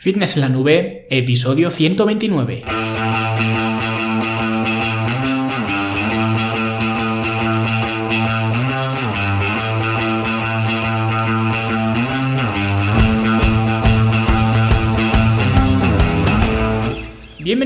Fitness en la Nube, episodio 129.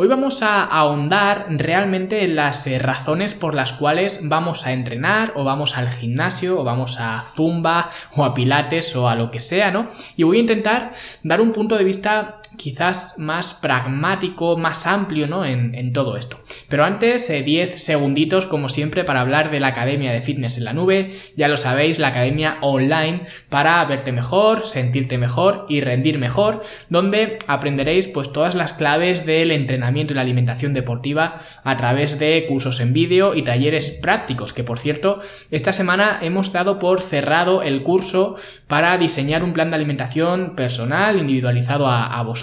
Hoy vamos a ahondar realmente en las eh, razones por las cuales vamos a entrenar o vamos al gimnasio o vamos a zumba o a pilates o a lo que sea, ¿no? Y voy a intentar dar un punto de vista quizás más pragmático, más amplio, ¿no? En, todo esto. Pero antes, 10 eh, segunditos, como siempre, para hablar de la Academia de Fitness en la Nube. Ya lo sabéis, la Academia online para verte mejor, sentirte mejor y rendir mejor, donde aprenderéis pues todas las claves del entrenamiento y la alimentación deportiva a través de cursos en vídeo y talleres prácticos, que por cierto, esta semana hemos dado por cerrado el curso para diseñar un plan de alimentación personal, individualizado a, a vosotros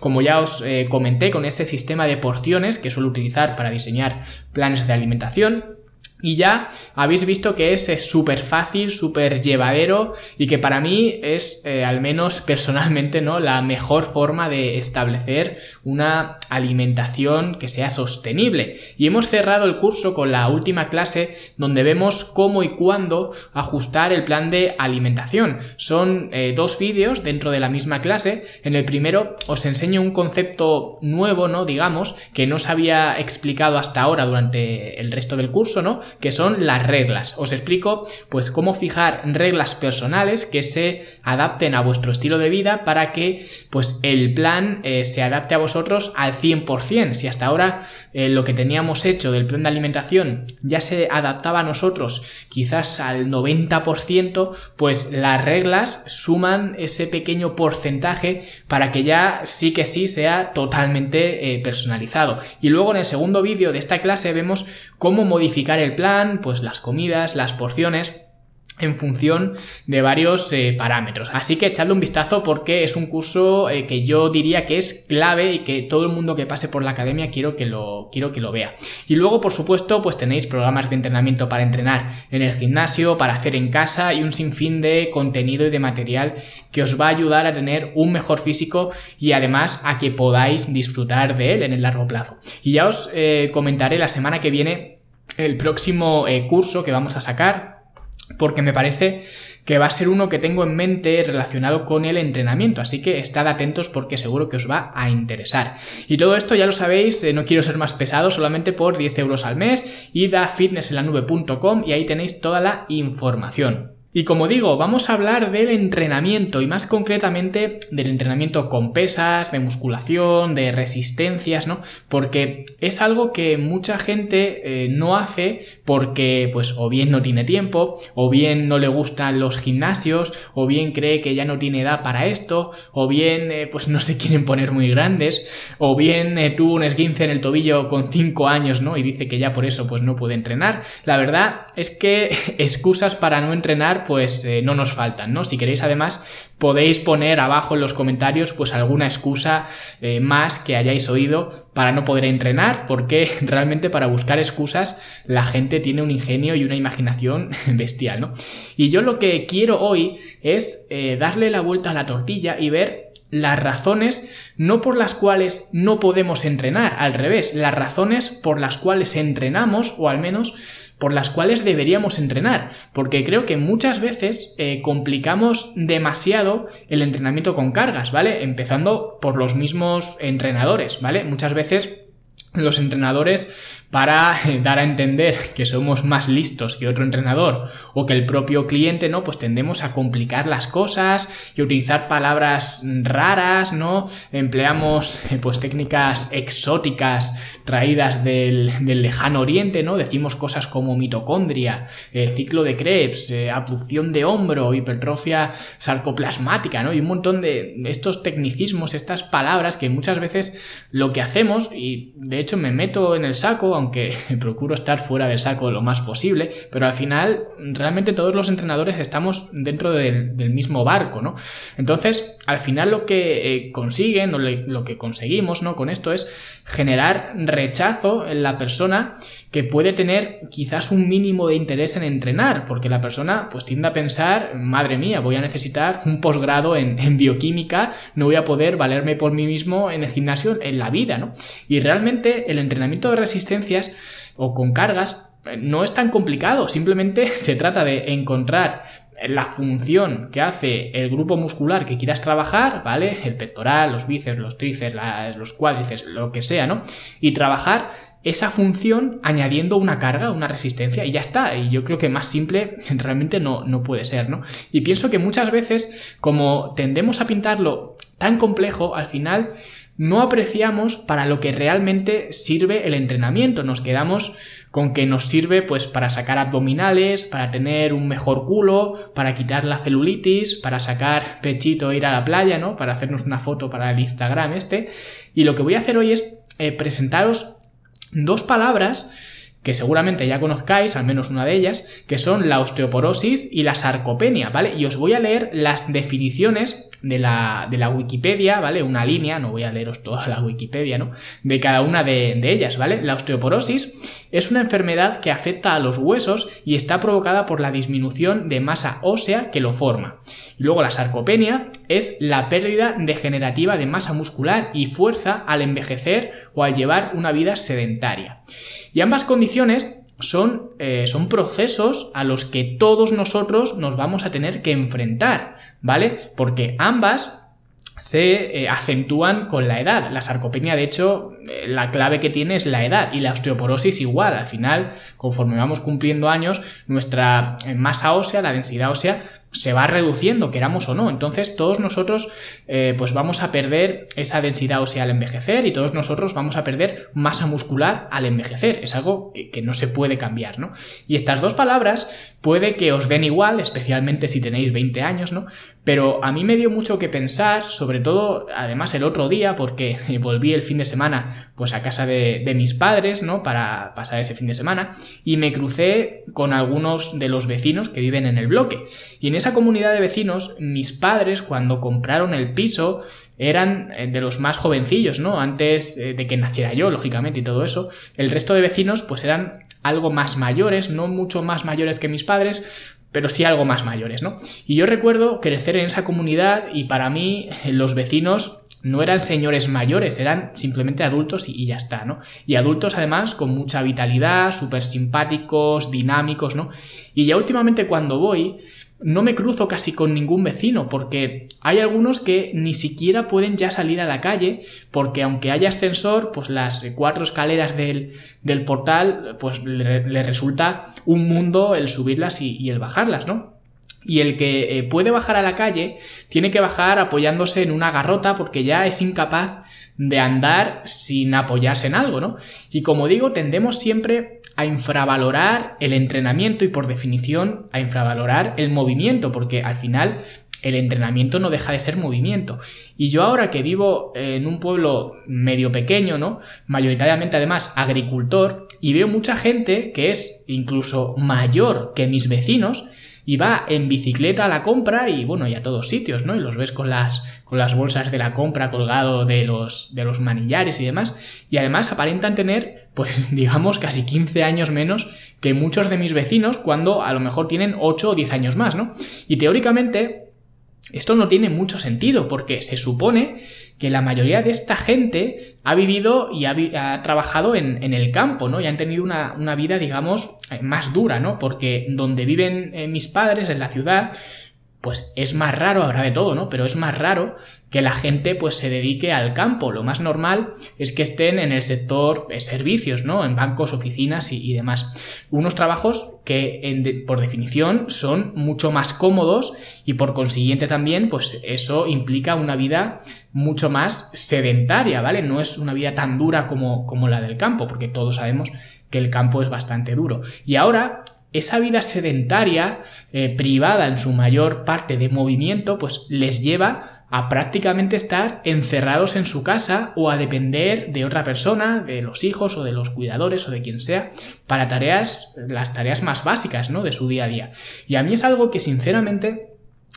como ya os eh, comenté con este sistema de porciones que suelo utilizar para diseñar planes de alimentación. Y ya habéis visto que es súper fácil, súper llevadero y que para mí es, eh, al menos personalmente, ¿no? La mejor forma de establecer una alimentación que sea sostenible. Y hemos cerrado el curso con la última clase donde vemos cómo y cuándo ajustar el plan de alimentación. Son eh, dos vídeos dentro de la misma clase. En el primero os enseño un concepto nuevo, ¿no? Digamos, que no os había explicado hasta ahora durante el resto del curso, ¿no? Que son las reglas. Os explico pues cómo fijar reglas personales que se adapten a vuestro estilo de vida para que pues el plan eh, se adapte a vosotros al 100%. Si hasta ahora eh, lo que teníamos hecho del plan de alimentación ya se adaptaba a nosotros quizás al 90%, pues las reglas suman ese pequeño porcentaje para que ya sí que sí sea totalmente eh, personalizado. Y luego en el segundo vídeo de esta clase vemos cómo modificar el plan, pues las comidas, las porciones en función de varios eh, parámetros. Así que echadle un vistazo porque es un curso eh, que yo diría que es clave y que todo el mundo que pase por la academia quiero que lo, quiero que lo vea. Y luego, por supuesto, pues tenéis programas de entrenamiento para entrenar en el gimnasio, para hacer en casa y un sinfín de contenido y de material que os va a ayudar a tener un mejor físico y además a que podáis disfrutar de él en el largo plazo. Y ya os eh, comentaré la semana que viene el próximo eh, curso que vamos a sacar, porque me parece que va a ser uno que tengo en mente relacionado con el entrenamiento, así que estad atentos porque seguro que os va a interesar. Y todo esto ya lo sabéis, eh, no quiero ser más pesado, solamente por 10 euros al mes, id a fitnessenlanube.com y ahí tenéis toda la información. Y como digo, vamos a hablar del entrenamiento y más concretamente del entrenamiento con pesas, de musculación, de resistencias, ¿no? Porque es algo que mucha gente eh, no hace porque pues o bien no tiene tiempo, o bien no le gustan los gimnasios, o bien cree que ya no tiene edad para esto, o bien eh, pues no se quieren poner muy grandes, o bien eh, tuvo un esguince en el tobillo con 5 años, ¿no? Y dice que ya por eso pues no puede entrenar. La verdad es que excusas para no entrenar pues eh, no nos faltan, ¿no? Si queréis además podéis poner abajo en los comentarios pues alguna excusa eh, más que hayáis oído para no poder entrenar, porque realmente para buscar excusas la gente tiene un ingenio y una imaginación bestial, ¿no? Y yo lo que quiero hoy es eh, darle la vuelta a la tortilla y ver las razones no por las cuales no podemos entrenar, al revés, las razones por las cuales entrenamos o al menos por las cuales deberíamos entrenar, porque creo que muchas veces eh, complicamos demasiado el entrenamiento con cargas, ¿vale? Empezando por los mismos entrenadores, ¿vale? Muchas veces los entrenadores para dar a entender que somos más listos que otro entrenador o que el propio cliente, ¿no? Pues tendemos a complicar las cosas y utilizar palabras raras, ¿no? Empleamos pues técnicas exóticas traídas del, lejano oriente, ¿no? Decimos cosas como mitocondria, eh, ciclo de Krebs, eh, abducción de hombro, hipertrofia sarcoplasmática, ¿no? Y un montón de estos tecnicismos, estas palabras que muchas veces lo que hacemos, y de hecho me meto en el saco, aunque procuro estar fuera del saco lo más posible, pero al final realmente todos los entrenadores estamos dentro del, mismo barco, ¿no? Entonces, al final lo que eh, consiguen o lo que conseguimos, ¿no? Con esto es generar rechazo en la persona que puede tener quizás un mínimo de interés en entrenar, porque la persona pues tiende a pensar, madre mía, voy a necesitar un posgrado en, bioquímica, no voy a poder valerme por mí mismo en el gimnasio en la vida, ¿no? Y realmente el entrenamiento de resistencias o con cargas eh, no es tan complicado, simplemente se trata de encontrar la función que hace el grupo muscular que quieras trabajar, ¿vale? El pectoral, los bíceps, los tríceps, los cuádriceps, lo que sea, ¿no? Y trabajar esa función añadiendo una carga, una resistencia y ya está. Y yo creo que más simple realmente no, no puede ser, ¿no? Y pienso que muchas veces, como tendemos a pintarlo tan complejo, al final no apreciamos para lo que realmente sirve el entrenamiento. Nos quedamos con que nos sirve pues para sacar abdominales, para tener un mejor culo, para quitar la celulitis, para sacar pechito e ir a la playa, ¿no? Para hacernos una foto para el Instagram este. Y lo que voy a hacer hoy es eh, presentaros dos palabras que seguramente ya conozcáis, al menos una de ellas, que son la osteoporosis y la sarcopenia, ¿vale? Y os voy a leer las definiciones de la, de la Wikipedia, ¿vale? Una línea, no voy a leeros toda la Wikipedia, ¿no? De cada una de, de ellas, ¿vale? La osteoporosis es una enfermedad que afecta a los huesos y está provocada por la disminución de masa ósea que lo forma. Luego la sarcopenia es la pérdida degenerativa de masa muscular y fuerza al envejecer o al llevar una vida sedentaria. Y ambas condiciones son, eh, son, procesos a los que todos nosotros nos vamos a tener que enfrentar, ¿vale? Porque ambas se eh, acentúan con la edad. La sarcopenia, de hecho, eh, la clave que tiene es la edad y la osteoporosis igual. Al final, conforme vamos cumpliendo años, nuestra eh, masa ósea, la densidad ósea, se va reduciendo, queramos o no. Entonces, todos nosotros, pues vamos a perder esa densidad ósea al envejecer y todos nosotros vamos a perder masa muscular al envejecer. Es algo que, no se puede cambiar, ¿no? Y estas dos palabras puede que os den igual, especialmente si tenéis 20 años, ¿no? Pero a mí me dio mucho que pensar, sobre todo, además el otro día, porque volví el fin de semana pues a casa de, mis padres, ¿no? Para pasar ese fin de semana, y me crucé con algunos de los vecinos que viven en el bloque. Y en esa comunidad de vecinos, mis padres, cuando compraron el piso, eran eh, de los más jovencillos, ¿no? Antes eh, de que naciera yo, lógicamente, y todo eso. El resto de vecinos, pues eran algo más mayores, no mucho más mayores que mis padres, pero sí algo más mayores, ¿no? Y yo recuerdo crecer en esa comunidad y para mí los vecinos no eran señores mayores, eran simplemente adultos y, ya está, ¿no? Y adultos además con mucha vitalidad, súper simpáticos, dinámicos, ¿no? Y ya últimamente cuando voy, no me cruzo casi con ningún vecino, porque hay algunos que ni siquiera pueden ya salir a la calle, porque aunque haya ascensor, pues las cuatro escaleras del, portal, pues le, resulta un mundo el subirlas y, el bajarlas, ¿no? Y el que eh, puede bajar a la calle tiene que bajar apoyándose en una garrota porque ya es incapaz de andar sin apoyarse en algo, ¿no? Y como digo, tendemos siempre a infravalorar el entrenamiento y por definición a infravalorar el movimiento, porque al final el entrenamiento no deja de ser movimiento. Y yo ahora que vivo en un pueblo medio pequeño, ¿no? Mayoritariamente además agricultor, y veo mucha gente que es incluso mayor que mis vecinos, y va en bicicleta a la compra y bueno, y a todos sitios, ¿no? Y los ves con las, con las bolsas de la compra colgado de los, de los manillares y demás. Y además aparentan tener, pues digamos, casi 15 años menos que muchos de mis vecinos cuando a lo mejor tienen 8 o 10 años más, ¿no? Y teóricamente esto no tiene mucho sentido porque se supone que la mayoría de esta gente ha vivido y ha, trabajado en, el campo, ¿no? Y han tenido una, una, vida, digamos, eh, más dura, ¿no? Porque donde viven eh, mis padres, en la ciudad, pues es más raro, habrá de todo, ¿no? Pero es más raro que la gente pues se dedique al campo. Lo más normal es que estén en el sector de servicios, ¿no? En bancos, oficinas y, demás. Unos trabajos que por definición son mucho más cómodos y por consiguiente también pues eso implica una vida mucho más sedentaria, ¿vale? No es una vida tan dura como, como la del campo, porque todos sabemos que el campo es bastante duro. Y ahora esa vida sedentaria, eh, privada en su mayor parte de movimiento, pues les lleva a prácticamente estar encerrados en su casa o a depender de otra persona, de los hijos o de los cuidadores o de quien sea, para tareas, las tareas más básicas, ¿no? De su día a día. Y a mí es algo que sinceramente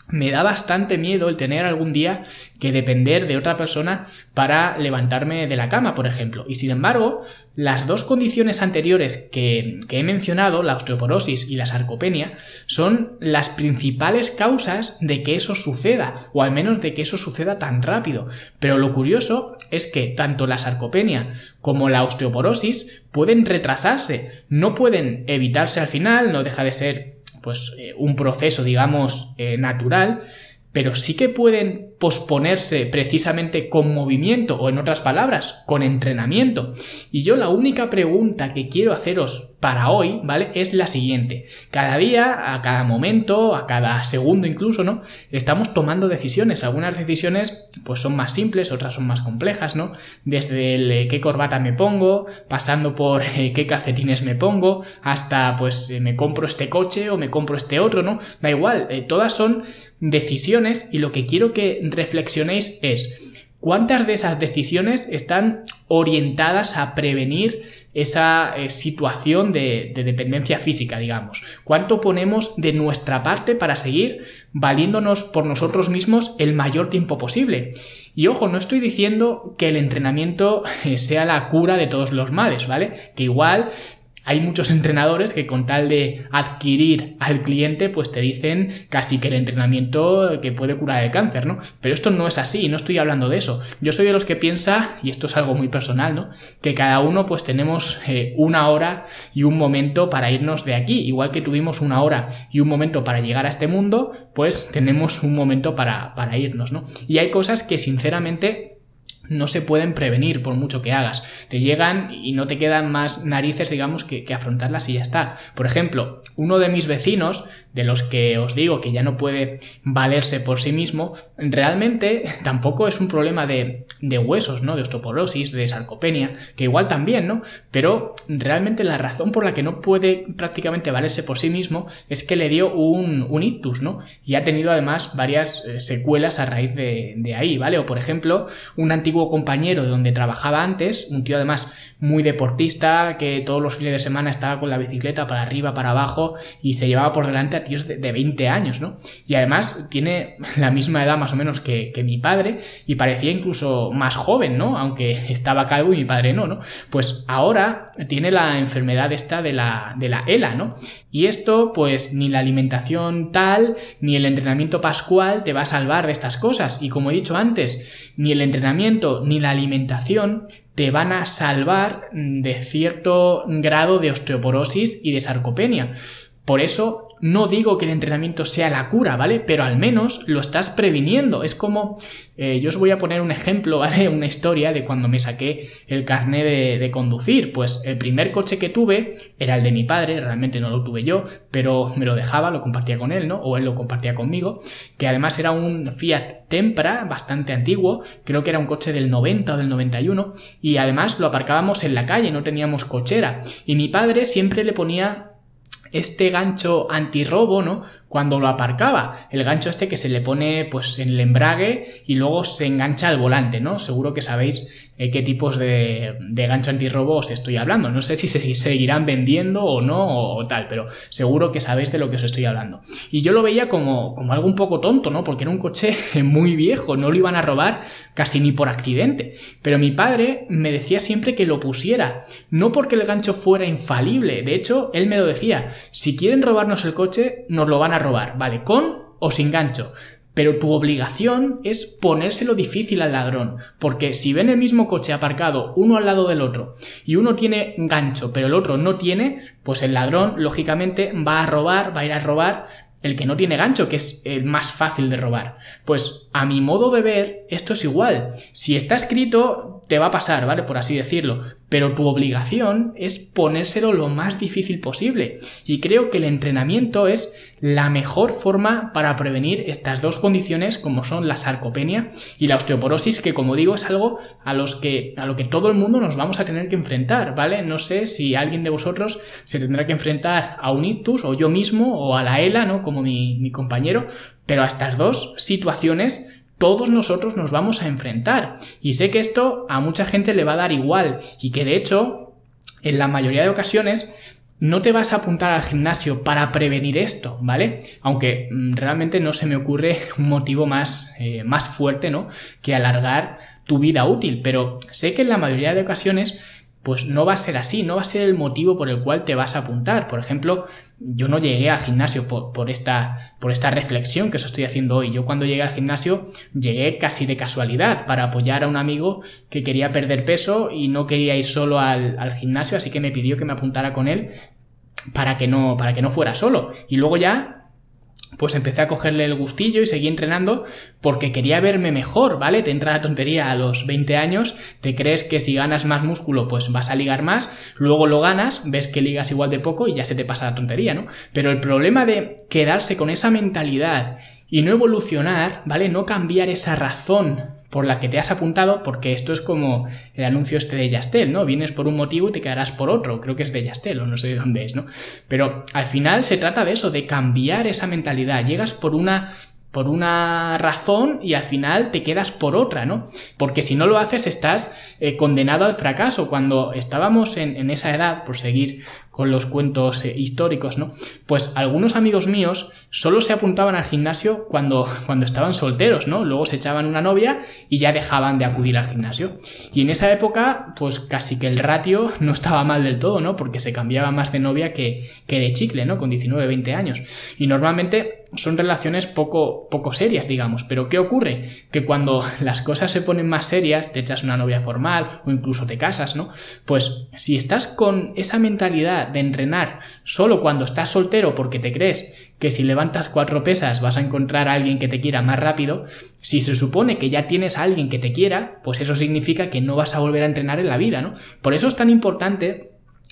me da bastante miedo el tener algún día que depender de otra persona para levantarme de la cama, por ejemplo. Y sin embargo, las dos condiciones anteriores que, he mencionado, la osteoporosis y la sarcopenia, son las principales causas de que eso suceda, o al menos de que eso suceda tan rápido. Pero lo curioso es que tanto la sarcopenia como la osteoporosis pueden retrasarse, no pueden evitarse al final, no deja de ser pues eh, un proceso, digamos, eh, natural, pero sí que pueden posponerse precisamente con movimiento o en otras palabras, con entrenamiento. Y yo la única pregunta que quiero haceros para hoy, ¿vale? Es la siguiente. Cada día, a cada momento, a cada segundo incluso, ¿no? Estamos tomando decisiones. Algunas decisiones pues son más simples, otras son más complejas, ¿no? Desde el eh, qué corbata me pongo, pasando por eh, qué cafetines me pongo, hasta pues eh, me compro este coche o me compro este otro, ¿no? Da igual, todas son decisiones y lo que quiero que reflexionéis es ¿Cuántas de esas decisiones están orientadas a prevenir esa eh, situación de, de, dependencia física, digamos? ¿Cuánto ponemos de nuestra parte para seguir valiéndonos por nosotros mismos el mayor tiempo posible? Y ojo, no estoy diciendo que el entrenamiento eh, sea la cura de todos los males, ¿vale? Que igual hay muchos entrenadores que con tal de adquirir al cliente, pues te dicen casi que el entrenamiento que puede curar el cáncer, ¿no? Pero esto no es así, no estoy hablando de eso. Yo soy de los que piensa, y esto es algo muy personal, ¿no? Que cada uno pues tenemos eh, una hora y un momento para irnos de aquí. Igual que tuvimos una hora y un momento para llegar a este mundo, pues tenemos un momento para, para irnos, ¿no? Y hay cosas que sinceramente no se pueden prevenir por mucho que hagas. Te llegan y no te quedan más narices, digamos, que, afrontarlas y ya está. Por ejemplo, uno de mis vecinos, de los que os digo que ya no puede valerse por sí mismo, realmente tampoco es un problema de, huesos, ¿no? De osteoporosis, de sarcopenia, que igual también, ¿no? Pero realmente la razón por la que no puede prácticamente valerse por sí mismo es que le dio un, un ictus, ¿no? Y ha tenido además varias eh, secuelas a raíz de, de ahí, ¿vale? O por ejemplo, un antiguo compañero de donde trabajaba antes, un tío además muy deportista, que todos los fines de semana estaba con la bicicleta para arriba, para abajo y se llevaba por delante a tíos de, 20 años, ¿no? Y además tiene la misma edad más o menos que, mi padre y parecía incluso más joven, ¿no? Aunque estaba calvo y mi padre no, ¿no? Pues ahora tiene la enfermedad esta de la, de la ELA, ¿no? Y esto, pues ni la alimentación tal, ni el entrenamiento pascual te va a salvar de estas cosas. Y como he dicho antes, ni el entrenamiento ni la alimentación te van a salvar de cierto grado de osteoporosis y de sarcopenia. Por eso no digo que el entrenamiento sea la cura, ¿vale? Pero al menos lo estás previniendo. Es como, eh, yo os voy a poner un ejemplo, ¿vale? Una historia de cuando me saqué el carnet de, conducir. Pues el primer coche que tuve era el de mi padre, realmente no lo tuve yo, pero me lo dejaba, lo compartía con él, ¿no? O él lo compartía conmigo, que además era un Fiat Tempra, bastante antiguo, creo que era un coche del 90 o del 91, y además lo aparcábamos en la calle, no teníamos cochera. Y mi padre siempre le ponía este gancho antirrobo, ¿no? Cuando lo aparcaba. El gancho este que se le pone pues en el embrague y luego se engancha al volante, ¿no? Seguro que sabéis eh, qué tipos de, de, gancho antirrobo os estoy hablando. No sé si se seguirán vendiendo o no o, tal, pero seguro que sabéis de lo que os estoy hablando. Y yo lo veía como, como algo un poco tonto, ¿no? Porque era un coche muy viejo, no lo iban a robar casi ni por accidente. Pero mi padre me decía siempre que lo pusiera, no porque el gancho fuera infalible. De hecho, él me lo decía, si quieren robarnos el coche, nos lo van a robar, ¿vale? Con o sin gancho. Pero tu obligación es ponérselo difícil al ladrón, porque si ven el mismo coche aparcado uno al lado del otro y uno tiene gancho pero el otro no tiene, pues el ladrón lógicamente va a robar, va a ir a robar el que no tiene gancho, que es el más fácil de robar. Pues a mi modo de ver, esto es igual. Si está escrito, te va a pasar, ¿vale? Por así decirlo. Pero tu obligación es ponérselo lo más difícil posible. Y creo que el entrenamiento es la mejor forma para prevenir estas dos condiciones como son la sarcopenia y la osteoporosis, que como digo es algo a, los que, a lo que todo el mundo nos vamos a tener que enfrentar, ¿vale? No sé si alguien de vosotros se tendrá que enfrentar a un ictus o yo mismo o a la ELA, ¿no? Como mi, mi compañero, pero a estas dos situaciones todos nosotros nos vamos a enfrentar. Y sé que esto a mucha gente le va a dar igual y que de hecho, en la mayoría de ocasiones, no te vas a apuntar al gimnasio para prevenir esto, ¿vale? Aunque mm, realmente no se me ocurre un motivo más, eh, más fuerte, ¿no? Que alargar tu vida útil, pero sé que en la mayoría de ocasiones pues no va a ser así, no va a ser el motivo por el cual te vas a apuntar. Por ejemplo, yo no llegué al gimnasio por, esta, por esta reflexión que os estoy haciendo hoy. Yo cuando llegué al gimnasio llegué casi de casualidad para apoyar a un amigo que quería perder peso y no quería ir solo al, al gimnasio, así que me pidió que me apuntara con él para que no, para que no fuera solo. Y luego ya pues empecé a cogerle el gustillo y seguí entrenando porque quería verme mejor, ¿vale? Te entra la tontería a los 20 años, te crees que si ganas más músculo pues vas a ligar más, luego lo ganas, ves que ligas igual de poco y ya se te pasa la tontería, ¿no? Pero el problema de quedarse con esa mentalidad y no evolucionar, ¿vale? No cambiar esa razón por la que te has apuntado, porque esto es como el anuncio este de Yastel, ¿no? Vienes por un motivo y te quedarás por otro, creo que es de Yastel o no sé de dónde es, ¿no? Pero al final se trata de eso, de cambiar esa mentalidad. Llegas por una por una razón y al final te quedas por otra, ¿no? Porque si no lo haces estás eh, condenado al fracaso. Cuando estábamos en, en, esa edad, por seguir con los cuentos eh, históricos, ¿no? Pues algunos amigos míos solo se apuntaban al gimnasio cuando, cuando estaban solteros, ¿no? Luego se echaban una novia y ya dejaban de acudir al gimnasio. Y en esa época, pues casi que el ratio no estaba mal del todo, ¿no? Porque se cambiaba más de novia que, que de chicle, ¿no? Con 19, 20 años. Y normalmente son relaciones poco, poco serias, digamos. Pero ¿qué ocurre? Que cuando las cosas se ponen más serias, te echas una novia formal o incluso te casas, ¿no? Pues si estás con esa mentalidad de entrenar solo cuando estás soltero porque te crees que si levantas cuatro pesas vas a encontrar a alguien que te quiera más rápido, si se supone que ya tienes a alguien que te quiera, pues eso significa que no vas a volver a entrenar en la vida, ¿no? Por eso es tan importante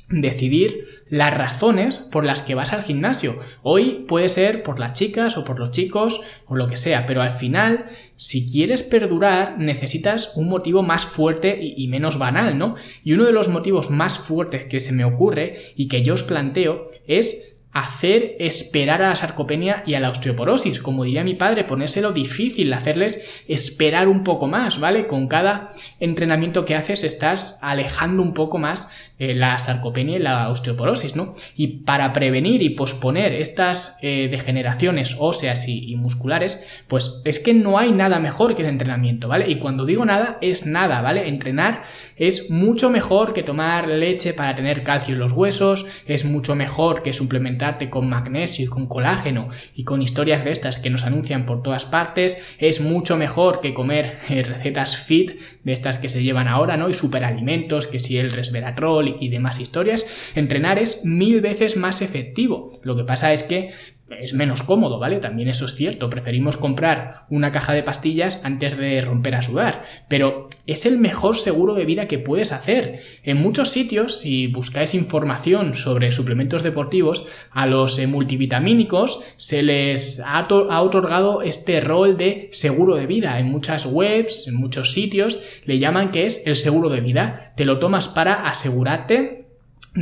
decidir las razones por las que vas al gimnasio. Hoy puede ser por las chicas o por los chicos o lo que sea, pero al final, si quieres perdurar, necesitas un motivo más fuerte y, menos banal, ¿no? Y uno de los motivos más fuertes que se me ocurre y que yo os planteo es hacer esperar a la sarcopenia y a la osteoporosis. Como diría mi padre, ponérselo difícil, hacerles esperar un poco más, ¿vale? Con cada entrenamiento que haces estás alejando un poco más eh, la sarcopenia y la osteoporosis, ¿no? Y para prevenir y posponer estas eh, degeneraciones óseas y, y, musculares, pues es que no hay nada mejor que el entrenamiento, ¿vale? Y cuando digo nada, es nada, ¿vale? Entrenar es mucho mejor que tomar leche para tener calcio en los huesos, es mucho mejor que suplementar con magnesio y con colágeno y con historias de estas que nos anuncian por todas partes, es mucho mejor que comer eh, recetas fit de estas que se llevan ahora, ¿no? Y superalimentos, que si el resveratrol y demás historias. Entrenar es mil veces más efectivo. Lo que pasa es que es menos cómodo, ¿vale? También eso es cierto, preferimos comprar una caja de pastillas antes de romper a sudar, pero es el mejor seguro de vida que puedes hacer. En muchos sitios, si buscáis información sobre suplementos deportivos, a los eh, multivitamínicos se les ha, ha otorgado este rol de seguro de vida. En muchas webs, en muchos sitios, le llaman que es el seguro de vida. Te lo tomas para asegurarte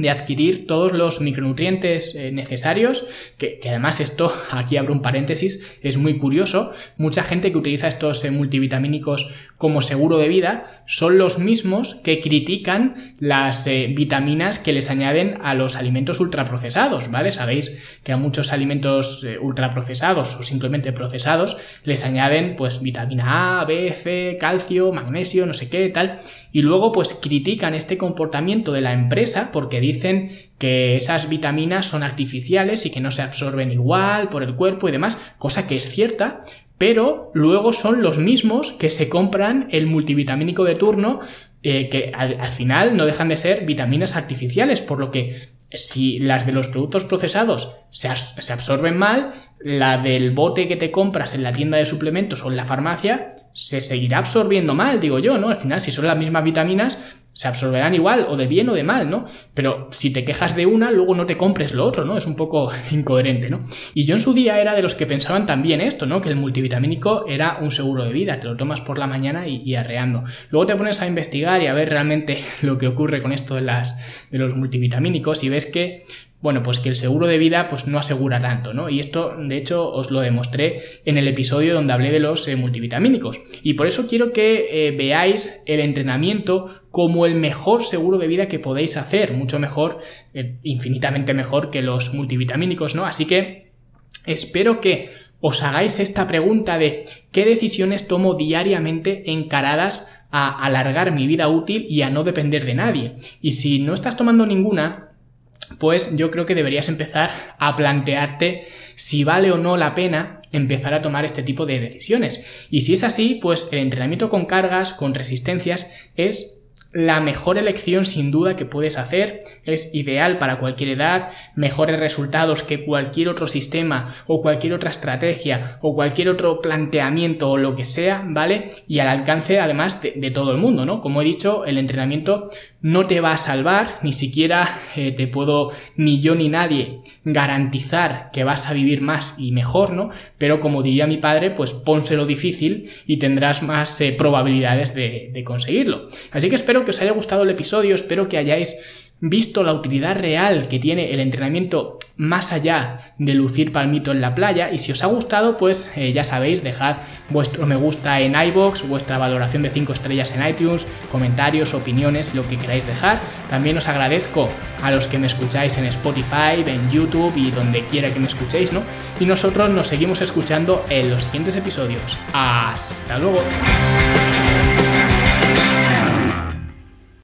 de adquirir todos los micronutrientes eh, necesarios, que, además esto, aquí abro un paréntesis, es muy curioso, mucha gente que utiliza estos eh, multivitamínicos como seguro de vida son los mismos que critican las eh, vitaminas que les añaden a los alimentos ultraprocesados, ¿vale? Sabéis que a muchos alimentos ultraprocesados o simplemente procesados les añaden pues vitamina A, B, C, calcio, magnesio, no sé qué, tal, y luego pues critican este comportamiento de la empresa porque dicen que esas vitaminas son artificiales y que no se absorben igual por el cuerpo y demás, cosa que es cierta, pero luego son los mismos que se compran el multivitamínico de turno, eh, que al, final no dejan de ser vitaminas artificiales, por lo que si las de los productos procesados se, se absorben mal, la del bote que te compras en la tienda de suplementos o en la farmacia se seguirá absorbiendo mal, digo yo, ¿no? Al final, si son las mismas vitaminas, se absorberán igual, o de bien o de mal, ¿no? Pero si te quejas de una, luego no te compres lo otro, ¿no? Es un poco incoherente, ¿no? Y yo en su día era de los que pensaban también esto, ¿no? Que el multivitamínico era un seguro de vida, te lo tomas por la mañana y, arreando. Luego te pones a investigar y a ver realmente lo que ocurre con esto de, las, de los multivitamínicos y ves que bueno, pues que el seguro de vida pues no asegura tanto, ¿no? Y esto, de hecho, os lo demostré en el episodio donde hablé de los eh, multivitamínicos. Y por eso quiero que eh, veáis el entrenamiento como el mejor seguro de vida que podéis hacer, mucho mejor, eh, infinitamente mejor que los multivitamínicos, ¿no? Así que espero que os hagáis esta pregunta de qué decisiones tomo diariamente encaradas a alargar mi vida útil y a no depender de nadie. Y si no estás tomando ninguna, pues yo creo que deberías empezar a plantearte si vale o no la pena empezar a tomar este tipo de decisiones. Y si es así, pues el entrenamiento con cargas, con resistencias, es la mejor elección sin duda que puedes hacer, es ideal para cualquier edad, mejores resultados que cualquier otro sistema o cualquier otra estrategia o cualquier otro planteamiento o lo que sea, ¿vale? Y al alcance además de, todo el mundo, ¿no? Como he dicho, el entrenamiento no te va a salvar, ni siquiera eh, te puedo ni yo ni nadie garantizar que vas a vivir más y mejor, ¿no? Pero como diría mi padre, pues pónselo difícil y tendrás más eh, probabilidades de, de conseguirlo. Así que espero que os haya gustado el episodio, espero que hayáis visto la utilidad real que tiene el entrenamiento más allá de lucir palmito en la playa y si os ha gustado pues eh, ya sabéis dejad vuestro me gusta en iBox vuestra valoración de 5 estrellas en iTunes comentarios opiniones lo que queráis dejar. También os agradezco a los que me escucháis en Spotify en YouTube y donde quiera que me escuchéis no y nosotros nos seguimos escuchando en los siguientes episodios. Hasta luego